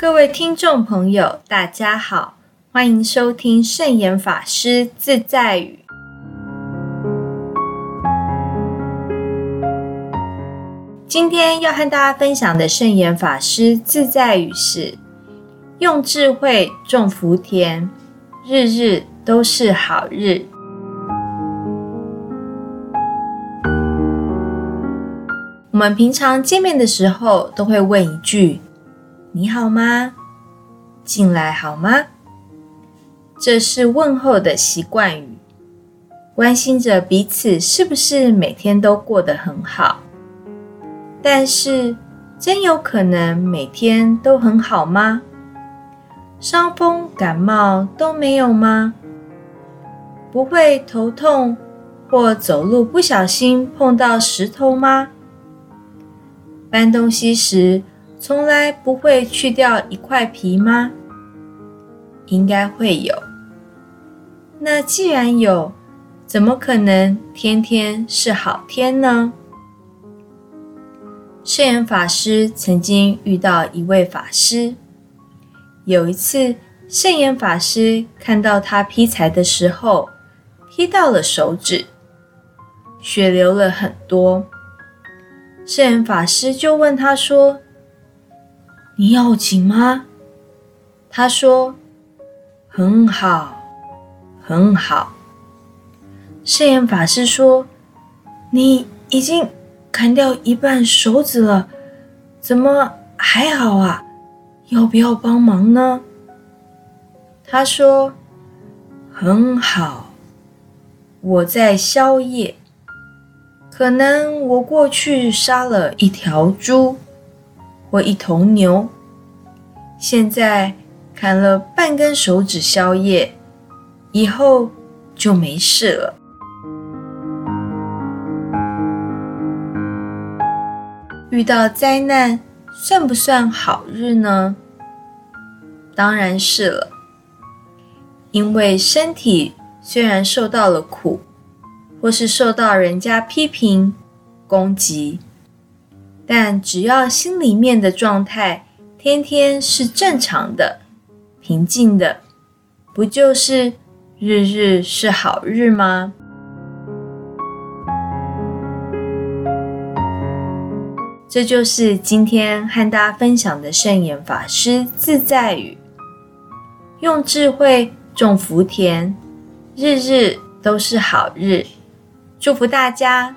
各位听众朋友，大家好，欢迎收听圣严法师自在语。今天要和大家分享的圣严法师自在语是：用智慧种福田，日日都是好日。我们平常见面的时候，都会问一句：“你好吗？进来好吗？”这是问候的习惯语，关心着彼此是不是每天都过得很好。但是，真有可能每天都很好吗？伤风感冒都没有吗？不会头痛或走路不小心碰到石头吗？搬东西时从来不会去掉一块皮吗？应该会有。那既然有，怎么可能天天是好天呢？圣严法师曾经遇到一位法师。有一次，圣严法师看到他劈柴的时候，劈到了手指，血流了很多。圣严法师就问他说：“你要紧吗？”他说：“很好，很好。”圣严法师说：“你已经……”砍掉一半手指了，怎么还好啊？要不要帮忙呢？他说：“很好，我在宵夜。可能我过去杀了一条猪或一头牛，现在砍了半根手指宵夜，以后就没事了。”遇到灾难算不算好日呢？当然是了，因为身体虽然受到了苦，或是受到人家批评、攻击，但只要心里面的状态天天是正常的、平静的，不就是日日是好日吗？这就是今天和大家分享的圣严法师自在语：用智慧种福田，日日都是好日。祝福大家